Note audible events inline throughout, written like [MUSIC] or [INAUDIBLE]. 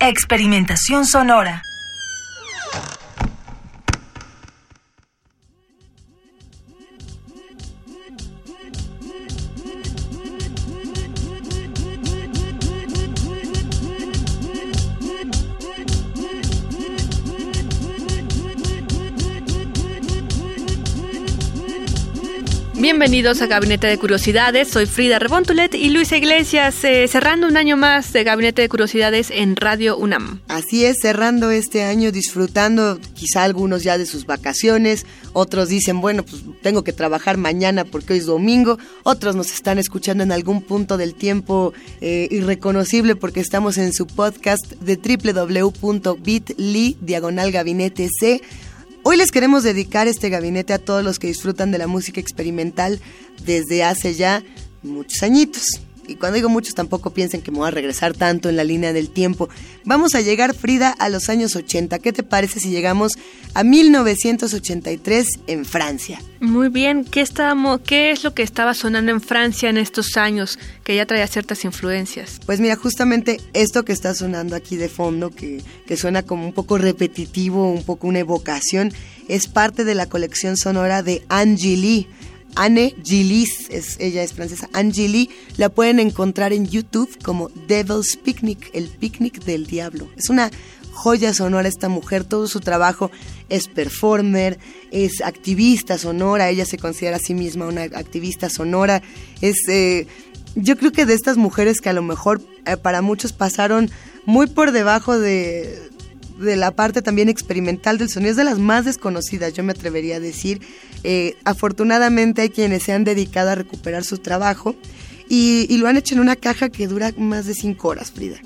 Experimentación sonora. Bienvenidos a Gabinete de Curiosidades, soy Frida Rebontulet y Luisa Iglesias, eh, cerrando un año más de Gabinete de Curiosidades en Radio UNAM. Así es, cerrando este año, disfrutando quizá algunos ya de sus vacaciones, otros dicen, bueno, pues tengo que trabajar mañana porque hoy es domingo, otros nos están escuchando en algún punto del tiempo eh, irreconocible porque estamos en su podcast de www.bit.ly, diagonal gabinete C. Hoy les queremos dedicar este gabinete a todos los que disfrutan de la música experimental desde hace ya muchos añitos. Y cuando digo muchos tampoco piensen que me voy a regresar tanto en la línea del tiempo. Vamos a llegar, Frida, a los años 80. ¿Qué te parece si llegamos a 1983 en Francia? Muy bien, ¿qué, estábamos, ¿qué es lo que estaba sonando en Francia en estos años que ya traía ciertas influencias? Pues mira, justamente esto que está sonando aquí de fondo, que, que suena como un poco repetitivo, un poco una evocación, es parte de la colección sonora de Angie Lee. Anne Gillis, es, ella es francesa, Angie Lee, la pueden encontrar en YouTube como Devil's Picnic, el picnic del diablo. Es una joya sonora esta mujer, todo su trabajo es performer, es activista sonora, ella se considera a sí misma una activista sonora, es... Eh, yo creo que de estas mujeres que a lo mejor eh, para muchos pasaron muy por debajo de, de la parte también experimental del sonido, es de las más desconocidas, yo me atrevería a decir. Eh, afortunadamente hay quienes se han dedicado a recuperar su trabajo y, lo han hecho en una caja que dura más de cinco horas, Frida.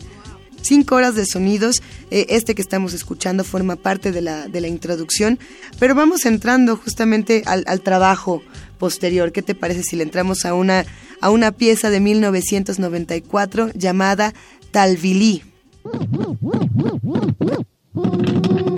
Cinco horas de sonidos, eh, este que estamos escuchando forma parte de la, de la introducción, pero vamos entrando justamente al, trabajo posterior. ¿Qué te parece si le entramos a una, a una pieza de 1994 llamada Thank you.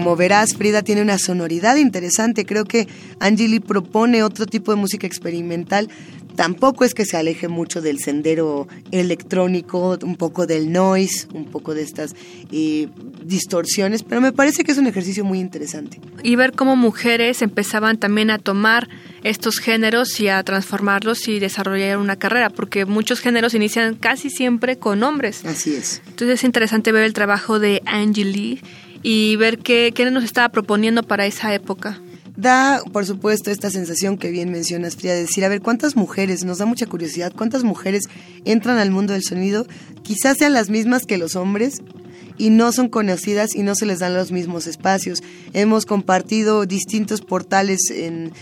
Como verás, Frida tiene una sonoridad interesante. Creo que Angeli propone otro tipo de música experimental. Tampoco es que se aleje mucho del sendero electrónico, un poco del noise, un poco de estas eh, distorsiones, pero me parece que es un ejercicio muy interesante. Y ver cómo mujeres empezaban también a tomar estos géneros y a transformarlos y desarrollar una carrera, porque muchos géneros inician casi siempre con hombres. Así es. Entonces es interesante ver el trabajo de Angeli y ver qué, qué nos estaba proponiendo para esa época. Da, por supuesto, esta sensación que bien mencionas, Frida, de decir, a ver, ¿cuántas mujeres, nos da mucha curiosidad, cuántas mujeres entran al mundo del sonido? Quizás sean las mismas que los hombres, y no son conocidas y no se les dan los mismos espacios. Hemos compartido distintos portales en,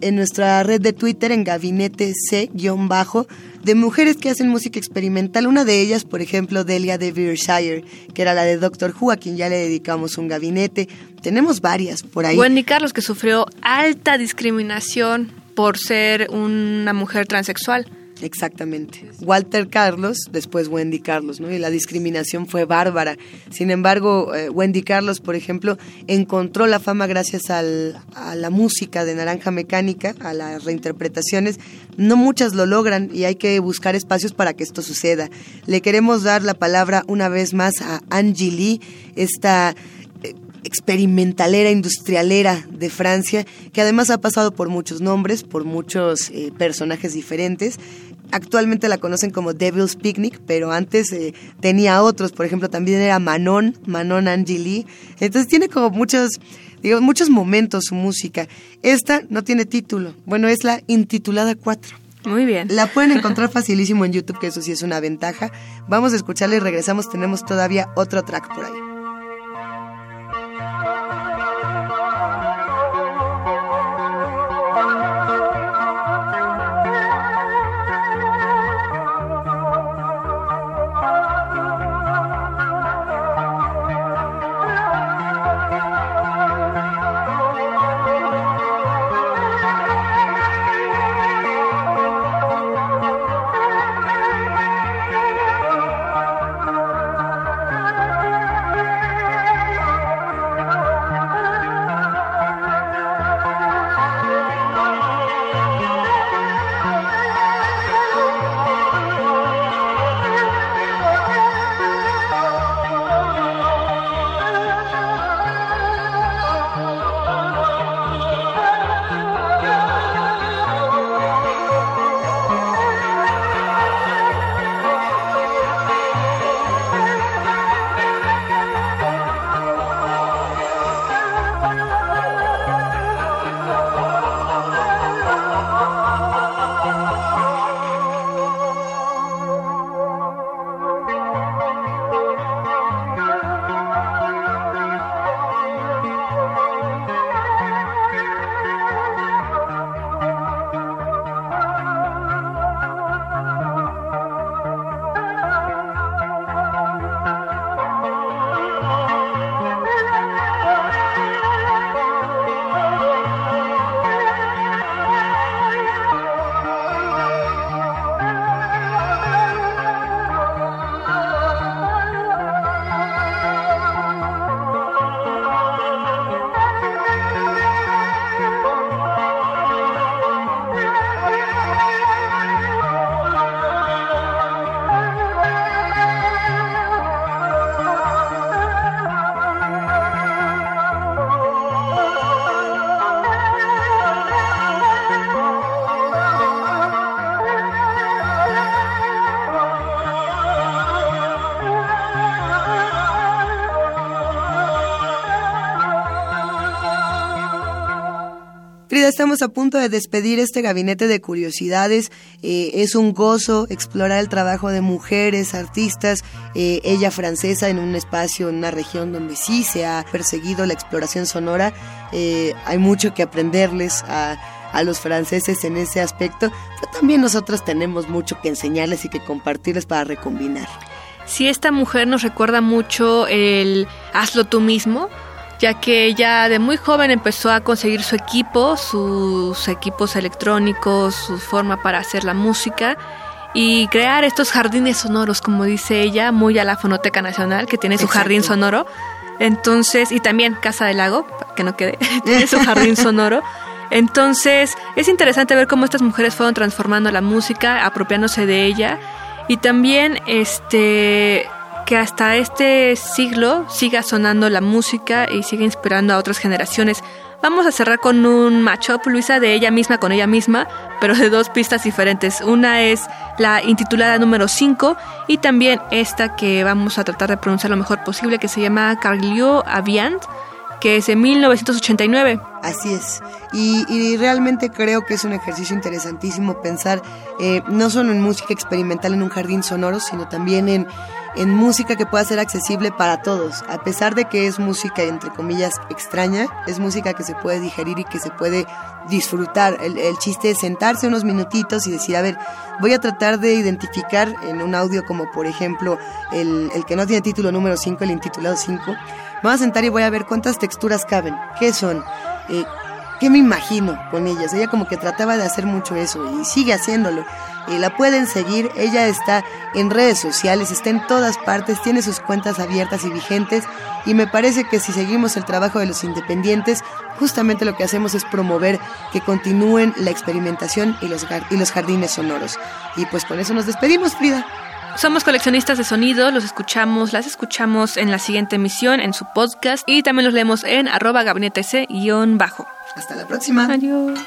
en nuestra red de Twitter, en gabinete C-bajo, de mujeres que hacen música experimental. Una de ellas, por ejemplo, Delia de Beershire, que era la de Doctor Who, a quien ya le dedicamos un gabinete. Tenemos varias por ahí. Wendy Carlos, que sufrió alta discriminación por ser una mujer transexual. Exactamente. Walter Carlos, después Wendy Carlos, ¿no? Y la discriminación fue bárbara. Sin embargo, eh, Wendy Carlos, por ejemplo, encontró la fama gracias a la música de Naranja Mecánica, a las reinterpretaciones. No muchas lo logran y hay que buscar espacios para que esto suceda. Le queremos dar la palabra una vez más a Angie Lee, esta experimentalera, industrialera de Francia, que además ha pasado por muchos nombres, por muchos eh, personajes diferentes. Actualmente la conocen como Devil's Picnic, pero antes eh, tenía otros, por ejemplo, también era Manon, Manon Angeli. Entonces tiene como muchos, digamos, muchos momentos su música. Esta no tiene título, bueno, es la intitulada 4. Muy bien. La pueden encontrar facilísimo en YouTube, que eso sí es una ventaja. Vamos a escucharla y regresamos. Tenemos todavía otro track por ahí. Estamos a punto de despedir este gabinete de curiosidades. Eh, es un gozo explorar el trabajo de mujeres, artistas, eh, ella francesa en un espacio, en una región donde sí se ha perseguido la exploración sonora. Eh, hay mucho que aprenderles a, los franceses en ese aspecto, pero también nosotros tenemos mucho que enseñarles y que compartirles para recombinar. Sí, esta mujer nos recuerda mucho el hazlo tú mismo, ya que ella de muy joven empezó a conseguir su equipo, sus equipos electrónicos, su forma para hacer la música y crear estos jardines sonoros, como dice ella, muy a la Fonoteca Nacional, que tiene su jardín sonoro. Entonces, y también Casa del Lago, que no quede, [LAUGHS] tiene su jardín [LAUGHS] sonoro. Entonces, es interesante ver cómo estas mujeres fueron transformando la música, apropiándose de ella. Y también, este, que hasta este siglo siga sonando la música y siga inspirando a otras generaciones. Vamos a cerrar con un matchup, Luisa, de ella misma con ella misma, pero de dos pistas diferentes. Una es la intitulada número 5 y también esta que vamos a tratar de pronunciar lo mejor posible, que se llama Carlio Aviant que es de 1989. Así es. Y, realmente creo que es un ejercicio interesantísimo pensar eh, no solo en música experimental en un jardín sonoro, sino también en, en música que pueda ser accesible para todos. A pesar de que es música, entre comillas, extraña, es música que se puede digerir y que se puede disfrutar. El, chiste es sentarse unos minutitos y decir, a ver, voy a tratar de identificar en un audio como por ejemplo el, que no tiene título número 5, el intitulado 5. Me voy a sentar y voy a ver cuántas texturas caben, qué son. Eh, ¿Qué me imagino con ellas? Ella como que trataba de hacer mucho eso y sigue haciéndolo. Y la pueden seguir, ella está en redes sociales, está en todas partes, tiene sus cuentas abiertas y vigentes y me parece que si seguimos el trabajo de los independientes, justamente lo que hacemos es promover que continúen la experimentación y los, y los jardines sonoros. Y pues con eso nos despedimos, Frida. Somos coleccionistas de sonido, los escuchamos, las escuchamos en la siguiente emisión, en su podcast y también los leemos en arroba gabinete C-bajo. Hasta la próxima. Adiós.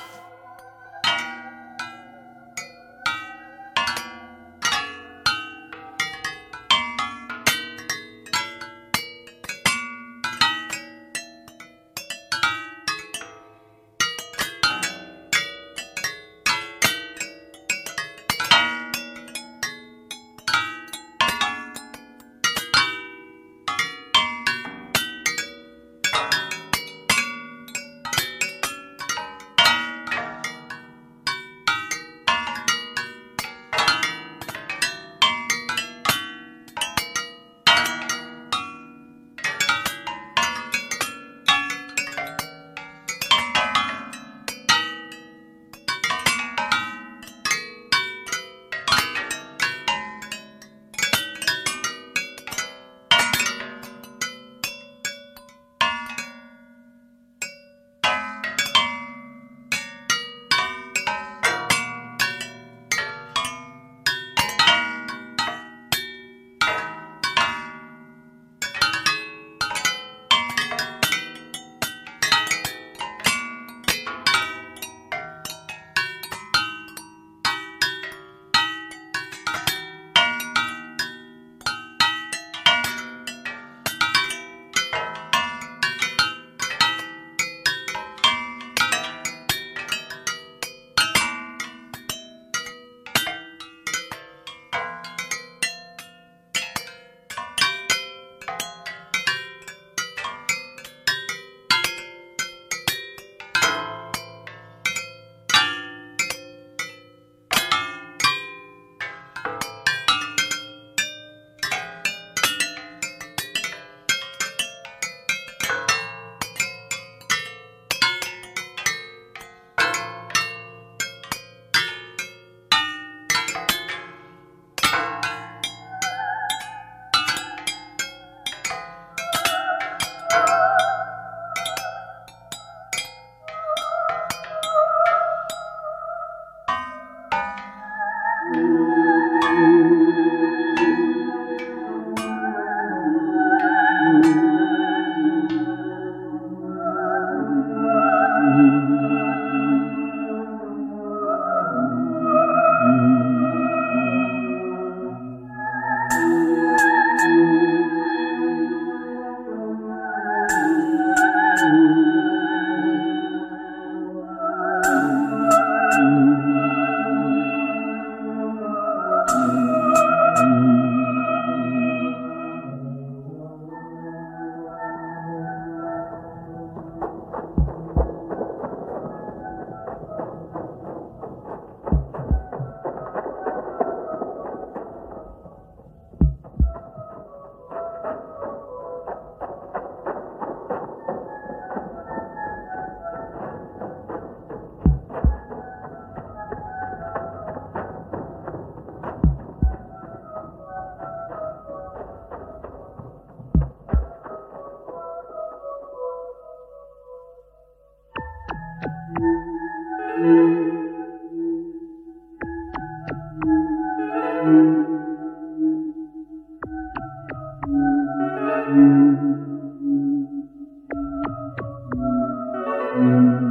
Música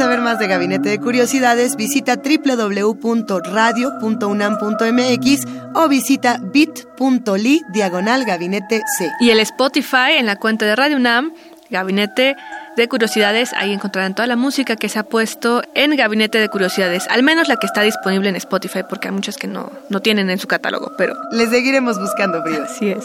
saber más de Gabinete de Curiosidades, visita www.radio.unam.mx o visita bit.ly diagonal gabinete C. Y el Spotify en la cuenta de Radio UNAM, Gabinete de Curiosidades, ahí encontrarán toda la música que se ha puesto en Gabinete de Curiosidades, al menos la que está disponible en Spotify, porque hay muchas que no, no tienen en su catálogo, pero... Les seguiremos buscando, Brío. Así es.